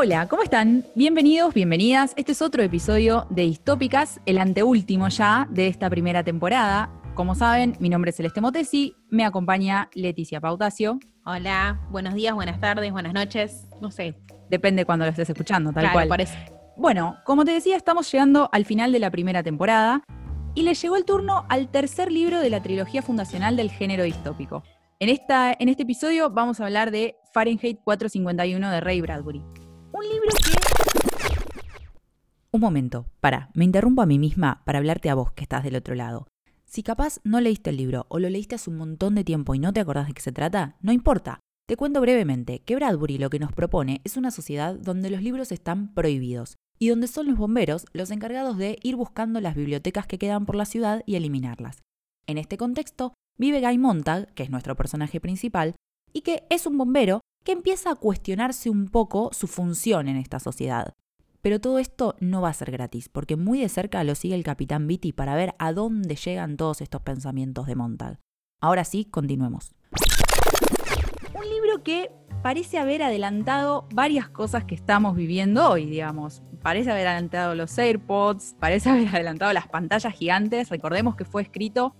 Hola, ¿cómo están? Bienvenidos, bienvenidas. Este es otro episodio de Distópicas, el anteúltimo ya de esta primera temporada. Como saben, mi nombre es Celeste Motesi, me acompaña Leticia Pautacio. Hola, buenos días, buenas tardes, buenas noches, no sé. Depende cuando lo estés escuchando, tal Claro, cual. parece. Bueno, como te decía, estamos llegando al final de la primera temporada y le llegó el turno al tercer libro de la trilogía fundacional del género distópico. En, esta, en este episodio vamos a hablar de Fahrenheit 451 de Ray Bradbury. Un libro que... Un momento, para, me interrumpo a mí misma para hablarte a vos que estás del otro lado. Si capaz no leíste el libro o lo leíste hace un montón de tiempo y no te acordás de qué se trata, no importa. Te cuento brevemente que Bradbury lo que nos propone es una sociedad donde los libros están prohibidos y donde son los bomberos los encargados de ir buscando las bibliotecas que quedan por la ciudad y eliminarlas. En este contexto, vive Guy Montag, que es nuestro personaje principal, y que es un bombero que empieza a cuestionarse un poco su función en esta sociedad. Pero todo esto no va a ser gratis, porque muy de cerca lo sigue el capitán Beatty para ver a dónde llegan todos estos pensamientos de Montag. Ahora sí, continuemos. Un libro que parece haber adelantado varias cosas que estamos viviendo hoy, digamos. Parece haber adelantado los AirPods, parece haber adelantado las pantallas gigantes. Recordemos que fue escrito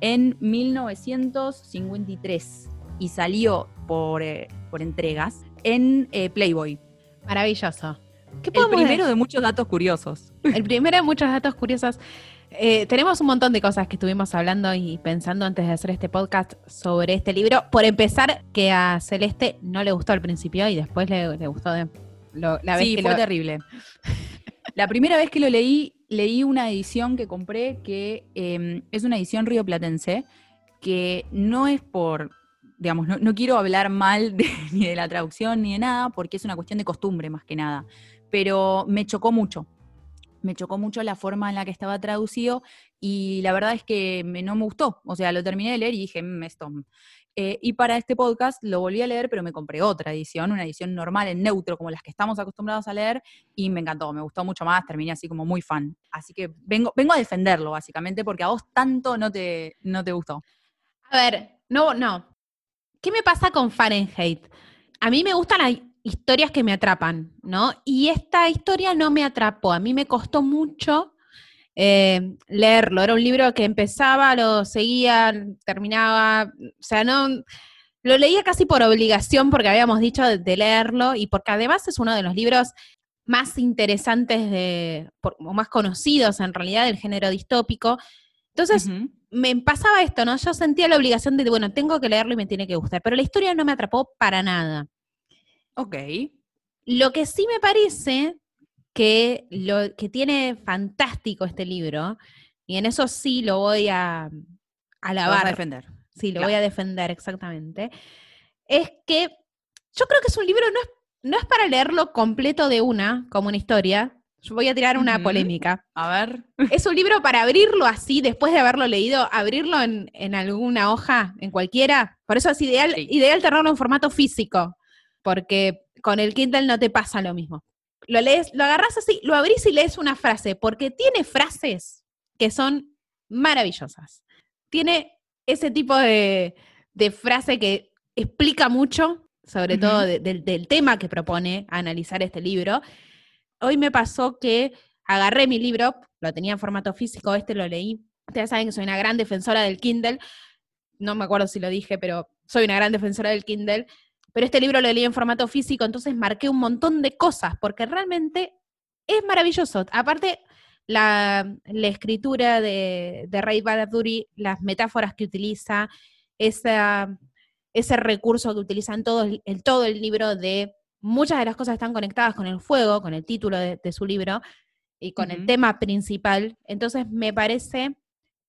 en 1953 y salió por, eh, por entregas en eh, Playboy. Maravilloso. ¿Qué El primero de muchos datos curiosos. El primero de muchos datos curiosos. Eh, tenemos un montón de cosas que estuvimos hablando y pensando antes de hacer este podcast sobre este libro. Por empezar, que a Celeste no le gustó al principio y después le, le gustó de, lo- la vez sí, que fue lo- terrible. La primera vez que lo leí, leí una edición que compré que eh, es una edición rioplatense, que no es por, digamos, no, no quiero hablar mal de- ni de la traducción ni de nada, porque es una cuestión de costumbre más que nada, pero me chocó mucho. Me chocó mucho la forma en la que estaba traducido y la verdad es que no me gustó. O sea, lo terminé de leer y dije, "Mm, esto. mm". Eh, y para este podcast lo volví a leer, pero me compré otra edición, una edición normal en neutro, como las que estamos acostumbrados a leer, y me encantó, me gustó mucho más, terminé así como muy fan. Así que vengo, vengo a defenderlo, básicamente, porque a vos tanto no te, no te gustó. A ver, no, no. ¿Qué me pasa con Fahrenheit? A mí me gustan las historias que me atrapan, ¿no? Y esta historia no me atrapó. A mí me costó mucho eh, leerlo. Era un libro que empezaba, lo seguía, terminaba. O sea, no. Lo leía casi por obligación porque habíamos dicho de, leerlo y porque además es uno de los libros más interesantes de, o más conocidos en realidad del género distópico. Entonces. Me pasaba esto, ¿no? Yo sentía la obligación de, bueno, tengo que leerlo y me tiene que gustar, pero la historia no me atrapó para nada. Ok. Lo que sí me parece que lo que tiene fantástico este libro, y en eso sí lo voy a Lo vas a alabar, defender. sí, lo claro. voy a defender exactamente, es que yo creo que es un libro, no es, no es para leerlo completo de una, como una historia. Yo voy a tirar una polémica. A ver. Es un libro para abrirlo así, después de haberlo leído, abrirlo en, en alguna hoja, en cualquiera. Por eso es ideal, Sí. ideal tenerlo en formato físico, porque con el Kindle no te pasa lo mismo. Lo lees, lo agarras así, lo abrís y lees una frase, porque tiene frases que son maravillosas. Tiene ese tipo de, de frase que explica mucho, sobre todo de- del tema que propone analizar este libro. Hoy me pasó que agarré mi libro, lo tenía en formato físico, este lo leí. Ustedes saben que soy una gran defensora del Kindle. No me acuerdo si lo dije, pero soy una gran defensora del Kindle. Pero este libro lo leí en formato físico, entonces marqué un montón de cosas, porque realmente es maravilloso. Aparte, la, escritura de, de Ray Bradbury, las metáforas que utiliza, ese recurso que utiliza en todo el, todo el libro de muchas de las cosas están conectadas con el fuego, con el título de, de su libro y con el tema principal. Entonces me parece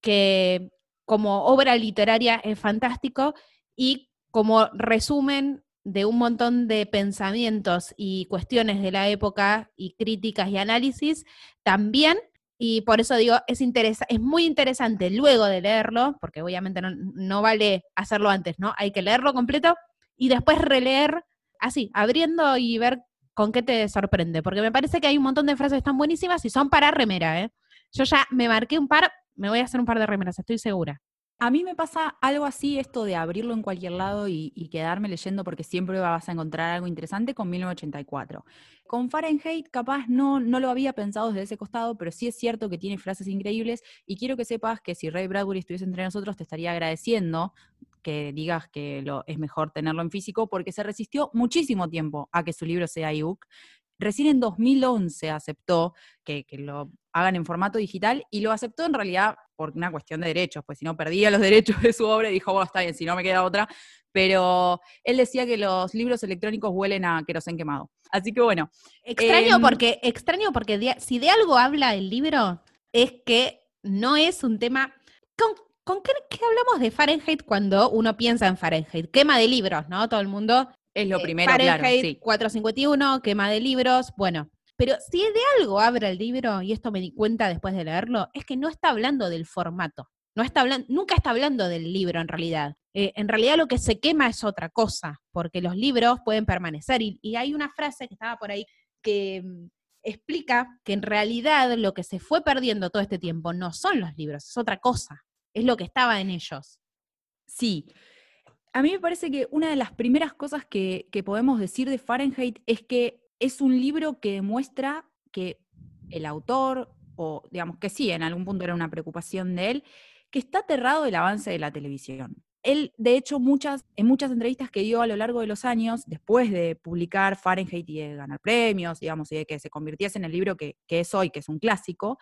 que como obra literaria es fantástico y como resumen de un montón de pensamientos y cuestiones de la época y críticas y análisis también. Y por eso digo, es, interesa es muy interesante luego de leerlo, porque obviamente no, no vale hacerlo antes, ¿no? Hay que leerlo completo y después releer así, abriendo y ver con qué te sorprende, porque me parece que hay un montón de frases tan buenísimas y son para remera, ¿eh? Yo ya me marqué un par, me voy a hacer un par de remeras, estoy segura. A mí me pasa algo así, esto de abrirlo en cualquier lado y, quedarme leyendo porque siempre vas a encontrar algo interesante con 1984. Con Fahrenheit capaz no, no lo había pensado desde ese costado, pero sí es cierto que tiene frases increíbles y quiero que sepas que si Ray Bradbury estuviese entre nosotros te estaría agradeciendo que digas que lo, es mejor tenerlo en físico porque se resistió muchísimo tiempo a que su libro sea ebook recién en 2011 aceptó que, lo hagan en formato digital y lo aceptó en realidad por una cuestión de derechos, pues si no perdía los derechos de su obra y dijo, bueno, está bien, si no me queda otra. Pero él decía que los libros electrónicos huelen a querosén quemado. Así que bueno. Extraño em, porque, extraño porque si de algo habla el libro, es que no es un tema. ¿Con, con qué, qué, hablamos de Fahrenheit cuando uno piensa en Fahrenheit? Quema de libros, ¿no? Todo el mundo es lo eh, primero, claro. Sí. 451, quema de libros, bueno. Pero si de algo abre el libro, y esto me di cuenta después de leerlo, es que no está hablando del formato. No está hablando, nunca está hablando del libro en realidad. Eh, en realidad lo que se quema es otra cosa, porque los libros pueden permanecer. Y, y hay una frase que estaba por ahí que mm, explica que en realidad lo que se fue perdiendo todo este tiempo no son los libros, es otra cosa, es lo que estaba en ellos. Sí, a mí me parece que una de las primeras cosas que, podemos decir de Fahrenheit es que es un libro que demuestra que el autor, o digamos que sí, en algún punto era una preocupación de él, que está aterrado del avance de la televisión. Él, de hecho, muchas, en muchas entrevistas que dio a lo largo de los años, después de publicar Fahrenheit y de ganar premios, digamos, y de que se convirtiese en el libro que, que es hoy, que es un clásico,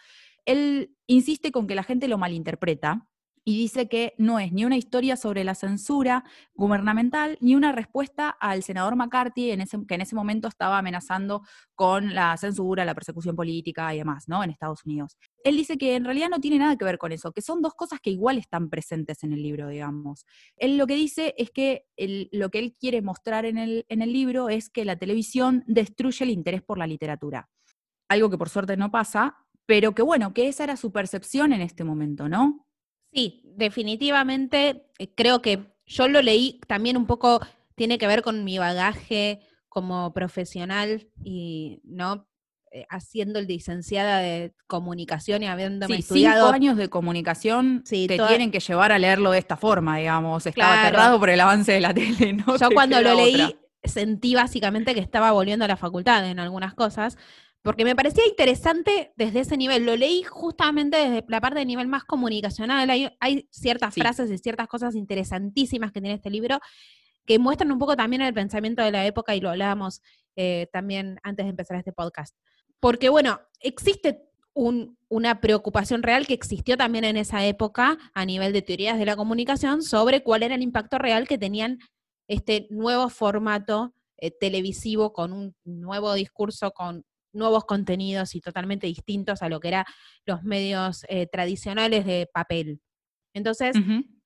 él insiste con que la gente lo malinterpreta y dice que no es ni una historia sobre la censura gubernamental ni una respuesta al senador McCarthy, en ese, que en ese momento estaba amenazando con la censura, la persecución política y demás, ¿no? En Estados Unidos. Él dice que en realidad no tiene nada que ver con eso, que son dos cosas que igual están presentes en el libro, digamos. Él lo que dice es que lo que él quiere mostrar en el, en el libro es que la televisión destruye el interés por la literatura. Algo que por suerte no pasa, pero que bueno, que esa era su percepción en este momento, ¿no? Sí, definitivamente eh, creo que yo lo leí también un poco, tiene que ver con mi bagaje como profesional y no eh, haciendo el licenciada de comunicación y habiéndome sí, estudiado. Cinco años de comunicación te tienen que llevar a leerlo de esta forma, digamos. Estaba aterrado por el avance de la tele, ¿no? Yo cuando lo leí sentí básicamente que estaba volviendo a la facultad en algunas cosas, porque me parecía interesante desde ese nivel. Lo leí justamente desde la parte de nivel más comunicacional. Hay, ciertas frases y ciertas cosas interesantísimas que tiene este libro que muestran un poco también el pensamiento de la época y lo hablábamos eh, también antes de empezar este podcast. Porque bueno, existe una preocupación real que existió también en esa época a nivel de teorías de la comunicación sobre cuál era el impacto real que tenían este nuevo formato eh, televisivo con un nuevo discurso, con nuevos contenidos y totalmente distintos a lo que eran los medios eh, tradicionales de papel. Entonces,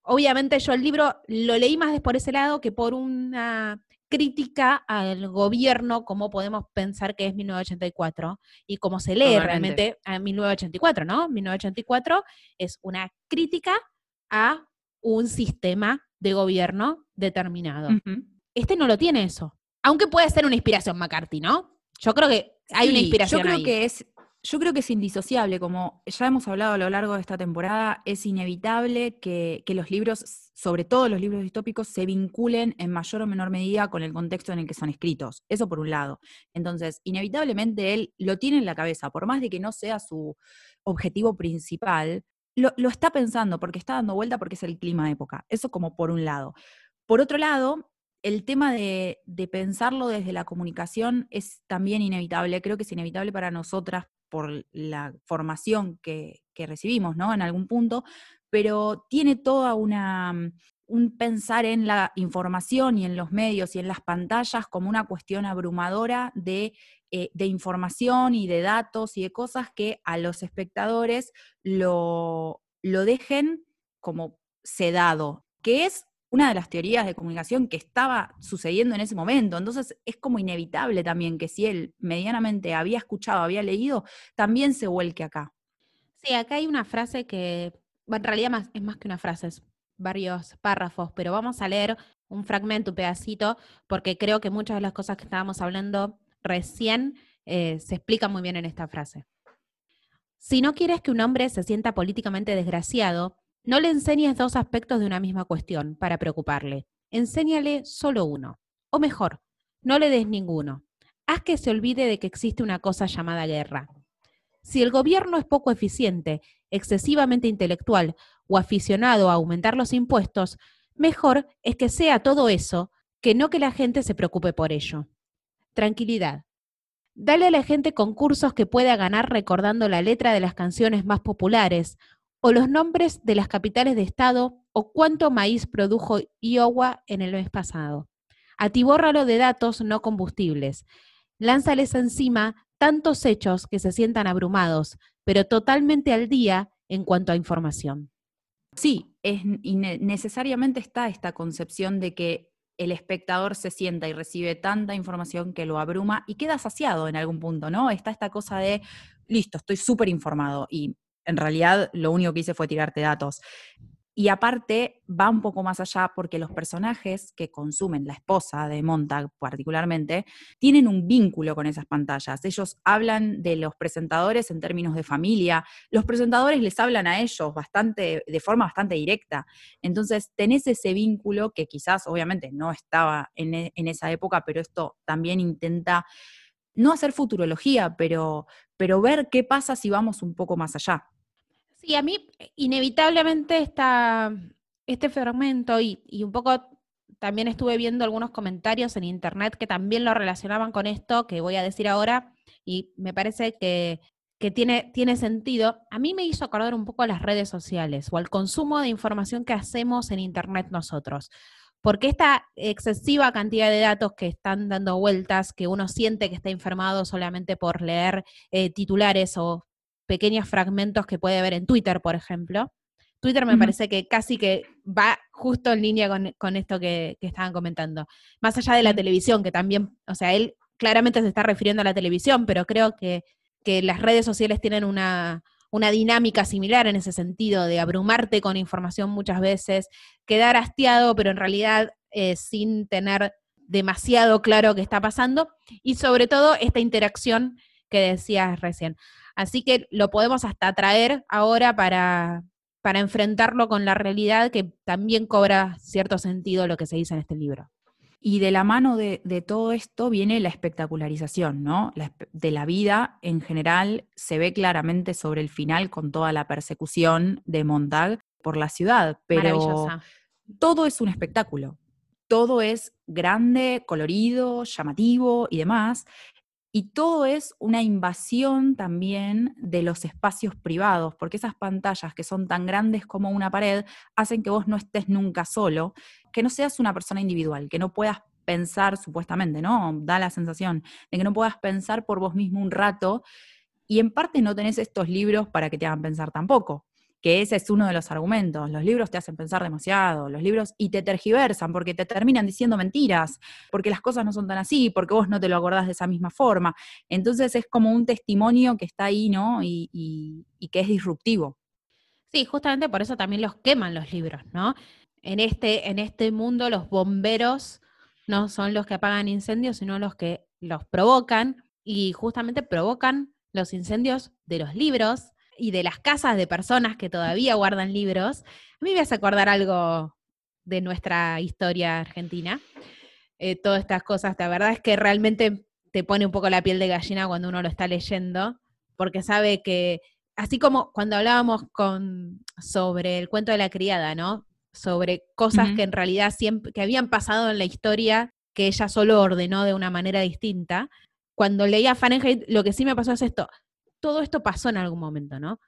obviamente yo el libro lo leí más por ese lado que por una crítica al gobierno, cómo podemos pensar que es 1984 y cómo se lee realmente a 1984, ¿no? 1984 es una crítica a un sistema de gobierno determinado. Este no lo tiene eso. Aunque puede ser una inspiración McCarthy, ¿no? Yo creo que hay una inspiración. Yo creo que es, yo creo que es indisociable, como ya hemos hablado a lo largo de esta temporada, es inevitable que, los libros, sobre todo los libros distópicos, se vinculen en mayor o menor medida con el contexto en el que son escritos. Eso por un lado. Entonces, inevitablemente él lo tiene en la cabeza, por más de que no sea su objetivo principal, lo, lo está pensando porque está dando vuelta porque es el clima de época. Eso como por un lado. Por otro lado, el tema de, pensarlo desde la comunicación es también inevitable. Creo que es inevitable para nosotras por la formación que, recibimos, ¿no? En algún punto, pero tiene toda una mm, un pensar en la información y en los medios y en las pantallas como una cuestión abrumadora de, eh, de información y de datos y de cosas que a los espectadores lo, lo dejen como sedado, que es una de las teorías de comunicación que estaba sucediendo en ese momento. Entonces es como inevitable también que si él medianamente había escuchado, había leído, también se vuelque acá. Sí, acá hay una frase que, en realidad es más que una frase, es varios párrafos, pero vamos a leer un fragmento, un pedacito, porque creo que muchas de las cosas que estábamos hablando recién eh, se explican muy bien en esta frase. Si no quieres que un hombre se sienta políticamente desgraciado, No le enseñes dos aspectos de una misma cuestión para preocuparle. Enséñale solo uno. O mejor, no le des ninguno. Haz que se olvide de que existe una cosa llamada guerra. Si el gobierno es poco eficiente, excesivamente intelectual o aficionado a aumentar los impuestos, mejor es que sea todo eso que no que la gente se preocupe por ello. Tranquilidad. Dale a la gente concursos que pueda ganar recordando la letra de las canciones más populares, o los nombres de las capitales de estado, o cuánto maíz produjo Iowa en el mes pasado. Atibórralo de datos no combustibles. Lánzales encima tantos hechos que se sientan abrumados, pero totalmente al día en cuanto a información. Sí, es, necesariamente está esta concepción de que el espectador se sienta y recibe tanta información que lo abruma y queda saciado en algún punto, ¿no? Está esta cosa de, listo, estoy súper informado y en realidad lo único que hice fue tirarte datos. Y aparte va un poco más allá porque los personajes que consumen, la esposa de Montag particularmente, tienen un vínculo con esas pantallas. Ellos hablan de los presentadores en términos de familia, los presentadores les hablan a ellos bastante, de forma bastante directa. Entonces tenés ese vínculo que quizás obviamente no estaba en, e, en esa época, pero esto también intenta no hacer futurología, pero, pero ver qué pasa si vamos un poco más allá. Sí, a mí eh, inevitablemente está este fragmento y, un poco también estuve viendo algunos comentarios en internet que también lo relacionaban con esto que voy a decir ahora y me parece que, tiene, tiene sentido. A mí me hizo acordar un poco a las redes sociales o al consumo de información que hacemos en internet nosotros. Porque esta excesiva cantidad de datos que están dando vueltas, que uno siente que está informado solamente por leer eh, titulares o pequeños fragmentos que puede ver en Twitter, por ejemplo. Twitter me parece que casi que va justo en línea con, esto que, estaban comentando. Más allá de la televisión, que también, o sea, él claramente se está refiriendo a la televisión, pero creo que, las redes sociales tienen una, dinámica similar en ese sentido, de abrumarte con información muchas veces, quedar hastiado, pero en realidad eh, sin tener demasiado claro qué está pasando, y sobre todo esta interacción que decías recién. Así que lo podemos hasta traer ahora para, para enfrentarlo con la realidad que también cobra cierto sentido lo que se dice en este libro. Y de la mano de, todo esto viene la espectacularización, ¿no? de la vida en general se ve claramente sobre el final con toda la persecución de Montag por la ciudad, pero todo es un espectáculo. Todo es grande, colorido, llamativo y demás. Y todo es una invasión también de los espacios privados, porque esas pantallas que son tan grandes como una pared hacen que vos no estés nunca solo, que no seas una persona individual, que no puedas pensar supuestamente, ¿no? Da la sensación de que no puedas pensar por vos mismo un rato y en parte no tenés estos libros para que te hagan pensar tampoco que ese es uno de los argumentos. Los libros te hacen pensar demasiado, los libros y te tergiversan porque te terminan diciendo mentiras, porque las cosas no son tan así, porque vos no te lo acordás de esa misma forma. Entonces es como un testimonio que está ahí, ¿no? Y, que es disruptivo. Sí, justamente por eso también los queman los libros, ¿no? En este, en este mundo los bomberos no son los que apagan incendios, sino los que los provocan y justamente provocan los incendios de los libros y de las casas de personas que todavía guardan libros, a mí me hace acordar algo de nuestra historia argentina. Eh, todas estas cosas, la verdad es que realmente te pone un poco la piel de gallina cuando uno lo está leyendo, porque sabe que, así como cuando hablábamos con, sobre el cuento de la criada, ¿no? Sobre cosas que en realidad siempre, que habían pasado en la historia, que ella solo ordenó de una manera distinta. Cuando leía Fahrenheit, lo que sí me pasó es esto, todo esto pasó en algún momento, ¿no?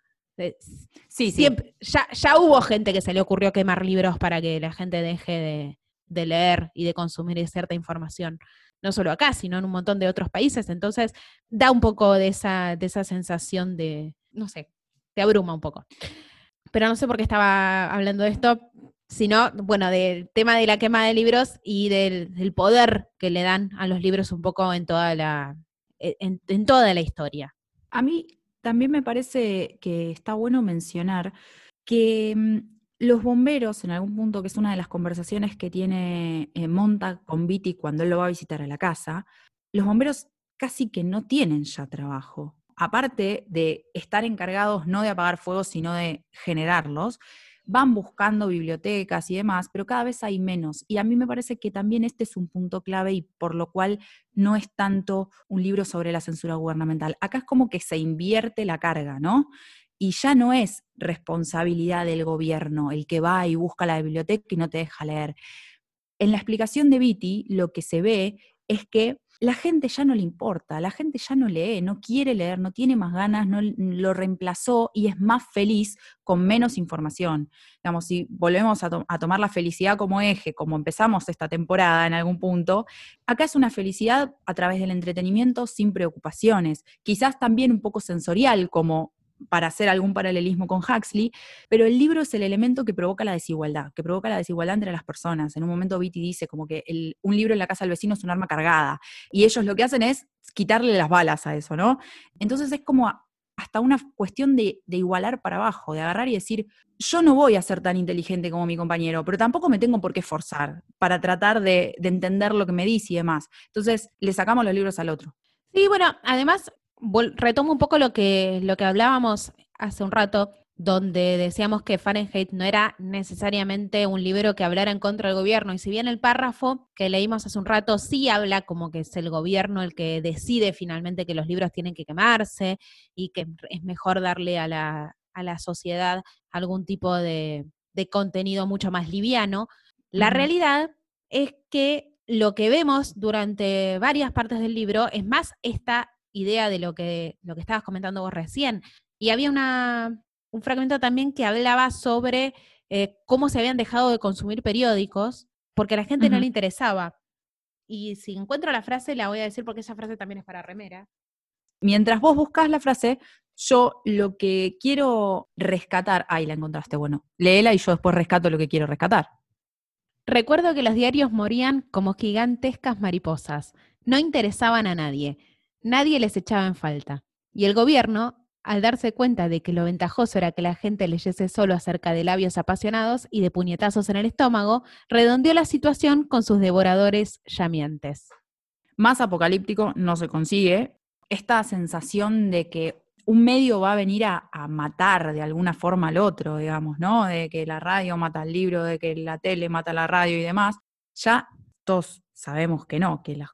Sí, siempre, Ya, ya hubo gente que se le ocurrió quemar libros para que la gente deje de, leer y de consumir cierta información, no solo acá, sino en un montón de otros países. Entonces, da un poco de esa, de esa sensación de, no sé, te abruma un poco. Pero no sé por qué estaba hablando de esto, sino, bueno, del tema de la quema de libros y del, poder que le dan a los libros un poco en toda la, en toda la historia. A mí también me parece que está bueno mencionar que mm, los bomberos, en algún punto, que es una de las conversaciones que tiene eh, Monta con Viti cuando él lo va a visitar a la casa, los bomberos casi que no tienen ya trabajo. Aparte de estar encargados no de apagar fuegos, sino de generarlos, van buscando bibliotecas y demás, pero cada vez hay menos. Y a mí me parece que también este es un punto clave y por lo cual no es tanto un libro sobre la censura gubernamental. Acá es como que se invierte la carga, ¿no? Y ya no es responsabilidad del gobierno el que va y busca la biblioteca y no te deja leer. En la explicación de Viti, lo que se ve es que la gente ya no le importa, la gente ya no lee, no quiere leer, no tiene más ganas, no lo reemplazó y es más feliz con menos información. Digamos, si volvemos a, a, tomar la felicidad como eje, como empezamos esta temporada en algún punto, acá es una felicidad a través del entretenimiento sin preocupaciones, quizás también un poco sensorial, como para hacer algún paralelismo con Huxley, pero el libro es el elemento que provoca la desigualdad, que provoca la desigualdad entre las personas. En un momento Vitti dice como que un libro en la casa del vecino es un arma cargada, y ellos lo que hacen es quitarle las balas a eso, ¿no? Entonces es como hasta una cuestión de, igualar para abajo, de agarrar y decir, yo no voy a ser tan inteligente como mi compañero, pero tampoco me tengo por qué forzar para tratar de, de entender lo que me dice y demás. Entonces le sacamos los libros al otro. Sí, bueno, además retomo un poco lo que, lo que hablábamos hace un rato, donde decíamos que Fahrenheit no era necesariamente un libro que hablara en contra del gobierno. Y si bien el párrafo que leímos hace un rato sí habla como que es el gobierno el que decide finalmente que los libros tienen que quemarse y que es mejor darle a la, a la sociedad algún tipo de, de contenido mucho más liviano, la realidad es que lo que vemos durante varias partes del libro es más esta idea de lo que, lo que estabas comentando vos recién. Y había una, un fragmento también que hablaba sobre eh, cómo se habían dejado de consumir periódicos porque a la gente no le interesaba. Y si encuentro la frase, la voy a decir porque esa frase también es para remera. Mientras vos buscas la frase, yo lo que quiero rescatar, ahí la encontraste, bueno, léela y yo después rescato lo que quiero rescatar. Recuerdo que los diarios morían como gigantescas mariposas, no interesaban a nadie. Nadie les echaba en falta. Y el gobierno, al darse cuenta de que lo ventajoso era que la gente leyese solo acerca de labios apasionados y de puñetazos en el estómago, redondeó la situación con sus devoradores llamientes. Más apocalíptico no se consigue. Esta sensación de que un medio va a venir a, matar de alguna forma al otro, digamos, ¿no? De que la radio mata al libro, de que la tele mata a la radio y demás, ya todos sabemos que no, que las,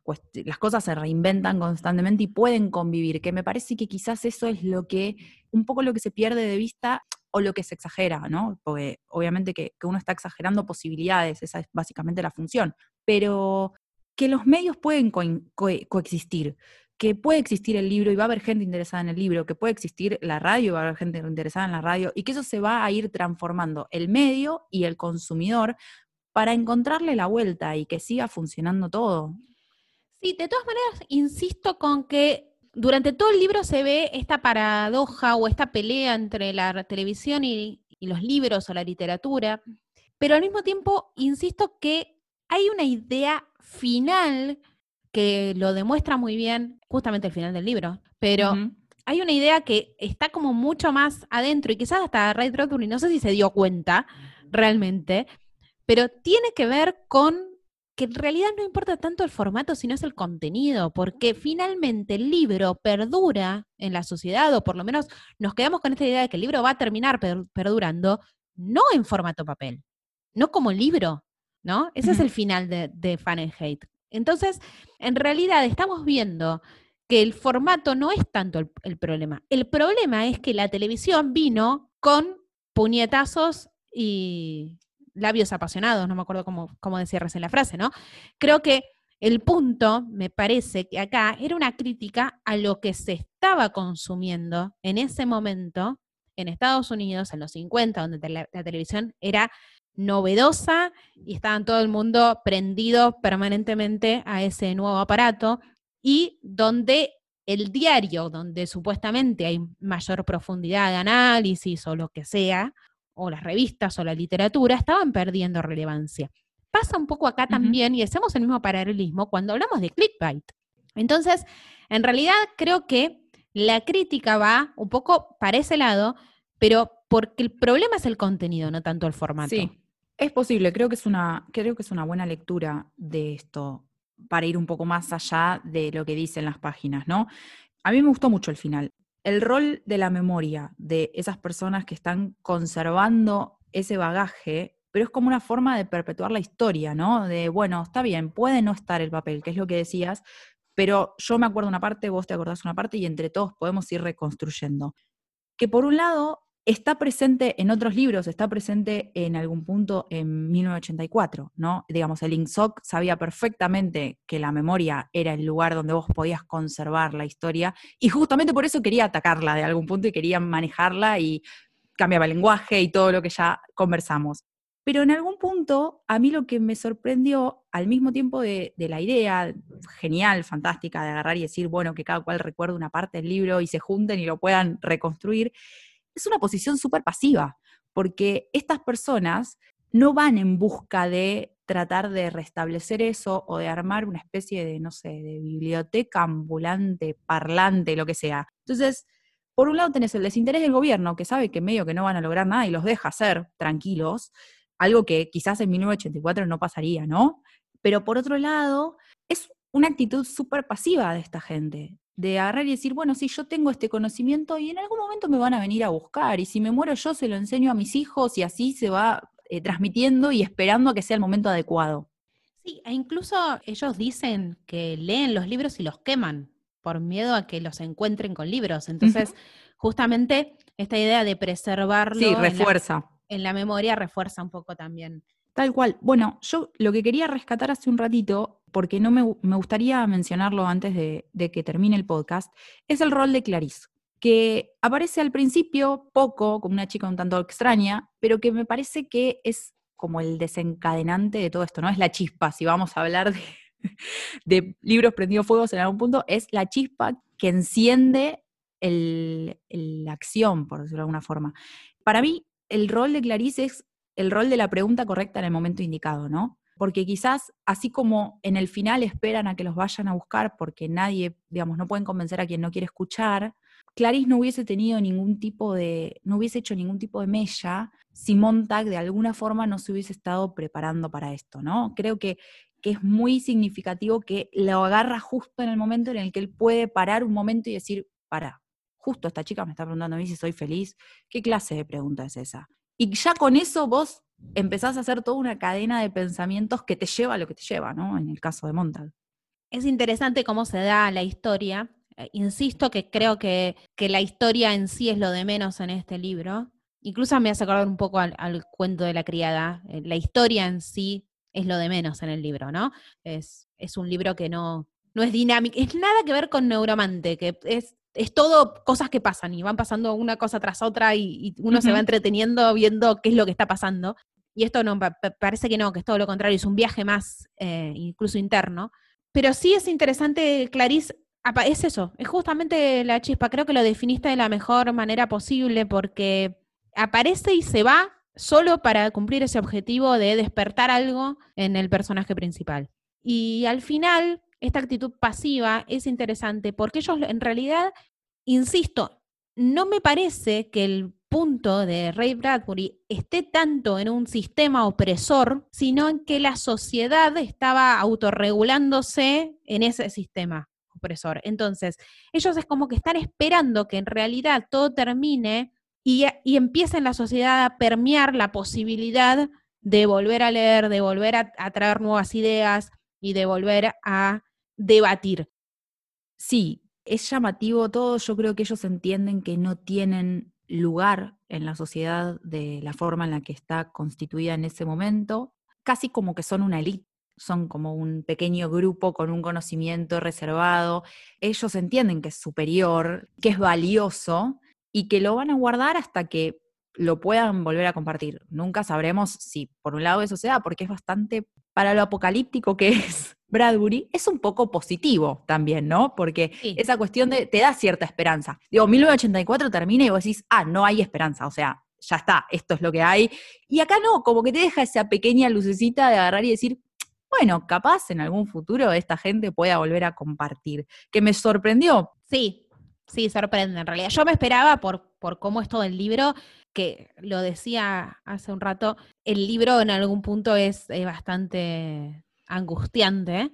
cosas se reinventan constantemente y pueden convivir, que me parece que quizás eso es lo que, un poco lo que se pierde de vista o lo que se exagera, ¿no? Porque obviamente que, uno está exagerando posibilidades, esa es básicamente la función, pero que los medios pueden coexistir, que puede existir el libro y va a haber gente interesada en el libro, que puede existir la radio y va a haber gente interesada en la radio, y que eso se va a ir transformando el medio y el consumidor para encontrarle la vuelta y que siga funcionando todo. Sí, de todas maneras, insisto con que durante todo el libro se ve esta paradoja o esta pelea entre la televisión y, los libros o la literatura, pero al mismo tiempo insisto que hay una idea final que lo demuestra muy bien, justamente el final del libro, pero hay una idea que está como mucho más adentro y quizás hasta Ray Bradbury, no sé si se dio cuenta realmente, pero tiene que ver con que en realidad no importa tanto el formato, sino es el contenido, porque finalmente el libro perdura en la sociedad, o por lo menos nos quedamos con esta idea de que el libro va a terminar perdurando, no en formato papel, no como libro, ¿no? Ese es el final de, de Fahrenheit. Entonces, en realidad estamos viendo que el formato no es tanto el problema. El problema es que la televisión vino con puñetazos y, labios apasionados, no me acuerdo cómo, cómo decía recién la frase, ¿no? Creo que el punto, me parece que acá era una crítica a lo que se estaba consumiendo en ese momento en Estados Unidos, en los 50, donde la, televisión era novedosa y estaban todo el mundo prendido permanentemente a ese nuevo aparato y donde el diario, donde supuestamente hay mayor profundidad de análisis o lo que sea, o las revistas o la literatura estaban perdiendo relevancia. Pasa un poco acá también y hacemos el mismo paralelismo cuando hablamos de clickbait. Entonces, en realidad creo que la crítica va un poco para ese lado, pero porque el problema es el contenido, no tanto el formato. Sí, es posible, creo que es una, creo que es una buena lectura de esto para ir un poco más allá de lo que dicen las páginas, ¿no? A mí me gustó mucho el final el rol de la memoria de esas personas que están conservando ese bagaje, pero es como una forma de perpetuar la historia, ¿no? De, bueno, está bien, puede no estar el papel, que es lo que decías, pero yo me acuerdo una parte, vos te acordás una parte y entre todos podemos ir reconstruyendo. Que por un lado está presente en otros libros, está presente en algún punto en 1984, ¿no? Digamos, el INSOC sabía perfectamente que la memoria era el lugar donde vos podías conservar la historia y justamente por eso quería atacarla de algún punto y quería manejarla y cambiaba el lenguaje y todo lo que ya conversamos. Pero en algún punto, a mí lo que me sorprendió, al mismo tiempo de, la idea genial, fantástica, de agarrar y decir, bueno, que cada cual recuerde una parte del libro y se junten y lo puedan reconstruir, es una posición súper pasiva, porque estas personas no van en busca de tratar de restablecer eso o de armar una especie de, no sé, de biblioteca ambulante, parlante, lo que sea. Entonces, por un lado tenés el desinterés del gobierno, que sabe que medio que no van a lograr nada y los deja ser tranquilos, algo que quizás en 1984 no pasaría, ¿no? Pero por otro lado, es una actitud súper pasiva de esta gente, de agarrar y decir, bueno, sí, yo tengo este conocimiento y en algún momento me van a venir a buscar y si me muero yo se lo enseño a mis hijos y así se va eh, transmitiendo y esperando a que sea el momento adecuado. Sí, e incluso ellos dicen que leen los libros y los queman por miedo a que los encuentren con libros. Entonces, justamente esta idea de preservarlo sí, refuerza. En, la, memoria refuerza un poco también. Tal cual. Bueno, yo lo que quería rescatar hace un ratito porque no me, gustaría mencionarlo antes de, que termine el podcast, es el rol de Clarice, que aparece al principio poco, como una chica un tanto extraña, pero que me parece que es como el desencadenante de todo esto, ¿no? Es la chispa, si vamos a hablar de, de libros prendidos fuegos en algún punto, es la chispa que enciende la acción, por decirlo de alguna forma. Para mí, el rol de Clarice es el rol de la pregunta correcta en el momento indicado, ¿no? Porque quizás así como en el final esperan a que los vayan a buscar porque nadie, digamos, no pueden convencer a quien no quiere escuchar, Clarice no hubiese tenido ningún tipo de, no hubiese hecho ningún tipo de mella si Montag de alguna forma no se hubiese estado preparando para esto, ¿no? Creo que, que es muy significativo que lo agarra justo en el momento en el que él puede parar un momento y decir, para, justo esta chica me está preguntando a mí si soy feliz, ¿qué clase de pregunta es esa? Y ya con eso vos empezás a hacer toda una cadena de pensamientos que te lleva a lo que te lleva, ¿no? En el caso de Montag. Es interesante cómo se da la historia. Eh, insisto que creo que, la historia en sí es lo de menos en este libro. Incluso me hace acordar un poco al, cuento de la criada. Eh, la historia en sí es lo de menos en el libro, ¿no? Es, es un libro que no, no es dinámico, es nada que ver con Neuromante, que es, es todo cosas que pasan y van pasando una cosa tras otra y, uno se va entreteniendo viendo qué es lo que está pasando. Y esto no, parece que no, que es todo lo contrario, es un viaje más eh, incluso interno. Pero sí es interesante, Clarice, es eso, es justamente la chispa. Creo que lo definiste de la mejor manera posible porque aparece y se va solo para cumplir ese objetivo de despertar algo en el personaje principal. Y al final, esta actitud pasiva es interesante porque ellos en realidad, insisto, no me parece que el punto de Ray Bradbury esté tanto en un sistema opresor, sino en que la sociedad estaba autorregulándose en ese sistema opresor. Entonces, ellos es como que están esperando que en realidad todo termine y, y empiece en la sociedad a permear la posibilidad de volver a leer, de volver a, a traer nuevas ideas y de volver a debatir. Sí, es llamativo todo. Yo creo que ellos entienden que no tienen lugar en la sociedad de la forma en la que está constituida en ese momento, casi como que son una élite, son como un pequeño grupo con un conocimiento reservado. Ellos entienden que es superior, que es valioso y que lo van a guardar hasta que lo puedan volver a compartir. Nunca sabremos si por un lado eso sea, porque es bastante para lo apocalíptico que es Bradbury, es un poco positivo también, ¿no? Porque esa cuestión de, te da cierta esperanza. Digo, 1984 termina y vos decís, ah, no hay esperanza, o sea, ya está, esto es lo que hay. Y acá no, como que te deja esa pequeña lucecita de agarrar y decir, bueno, capaz en algún futuro esta gente pueda volver a compartir. Que me sorprendió. Sí, sí, sorprende en realidad. Yo me esperaba por, por cómo es todo el libro, que lo decía hace un rato, el libro en algún punto es bastante angustiante,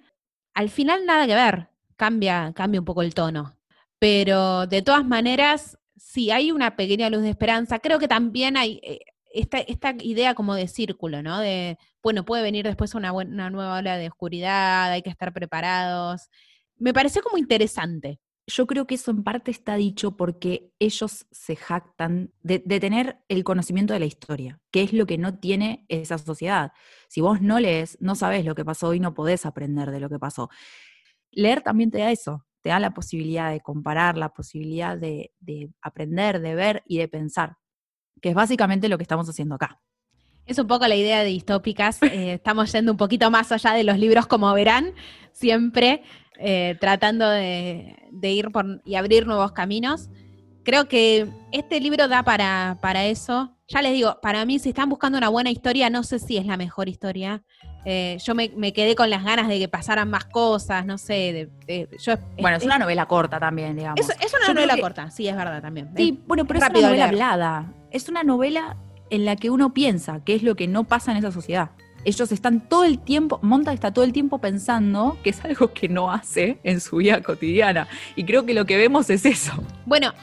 al final nada que ver, cambia, cambia un poco el tono. Pero de todas maneras, sí hay una pequeña luz de esperanza. Creo que también hay, eh, esta, esta idea como de círculo, ¿no? De, bueno, puede venir después una, una nueva ola de oscuridad, hay que estar preparados. Me pareció como interesante. Yo creo que eso en parte está dicho porque ellos se jactan de, tener el conocimiento de la historia, que es lo que no tiene esa sociedad. Si vos no lees, no sabés lo que pasó y no podés aprender de lo que pasó. Leer también te da eso, te da la posibilidad de comparar, la posibilidad de, de aprender, de ver y de pensar, que es básicamente lo que estamos haciendo acá. Es un poco la idea de distópicas. Eh, estamos yendo un poquito más allá de los libros, como verán, siempre eh, tratando de, de, ir por, y abrir nuevos caminos. Creo que este libro da para, para eso. Ya les digo, para mí, si están buscando una buena historia, no sé si es la mejor historia. Eh, yo me, me, quedé con las ganas de que pasaran más cosas, no sé. De, de, yo, bueno, es, es, una novela corta también, digamos. Es, es una yo novela que, corta, sí, es verdad también. Sí, bueno, pero es una novela hablada. Es una novela en la que uno piensa qué es lo que no pasa en esa sociedad. Ellos están todo el tiempo, Monta está todo el tiempo pensando que es algo que no hace en su vida cotidiana. Y creo que lo que vemos es eso. Bueno,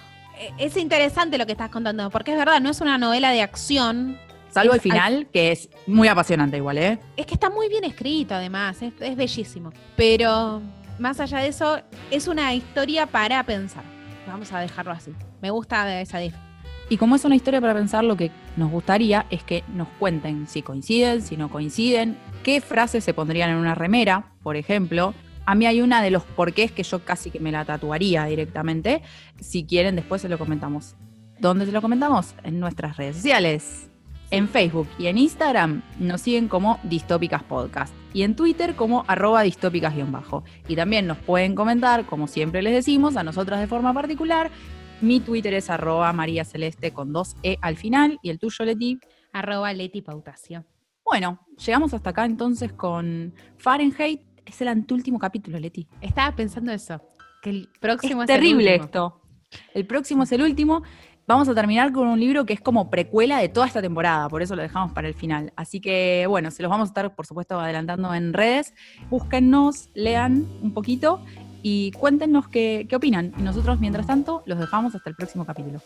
es interesante lo que estás contando, porque es verdad, no es una novela de acción. Salvo el final, que es muy apasionante igual, ¿eh? Es que está muy bien escrito además, es, es bellísimo. Pero más allá de eso, es una historia para pensar. Vamos a dejarlo así. Me gusta esa definición. Y como es una historia para pensar, lo que nos gustaría es que nos cuenten si coinciden, si no coinciden, qué frases se pondrían en una remera, por ejemplo. A mí hay una de los porqués que yo casi que me la tatuaría directamente. Si quieren, después se lo comentamos. ¿Dónde se lo comentamos? En nuestras redes sociales. En Facebook y en Instagram nos siguen como Distópicas Podcast y en Twitter como arroba distópicas-bajo. Y también nos pueden comentar, como siempre les decimos, a nosotras de forma particular, mi Twitter es arroba María Celeste con dos E al final. ¿Y el tuyo, Leti? Arroba Leti Pautacio. Bueno, llegamos hasta acá entonces con Fahrenheit. Es el anteúltimo capítulo, Leti. Estaba pensando eso. Que el próximo es, es terrible el esto. El próximo es el último. Vamos a terminar con un libro que es como precuela de toda esta temporada, por eso lo dejamos para el final. Así que, bueno, se los vamos a estar, por supuesto, adelantando en redes. Búsquennos, lean un poquito y cuéntenos qué, qué opinan. Y nosotros, mientras tanto, los dejamos hasta el próximo capítulo.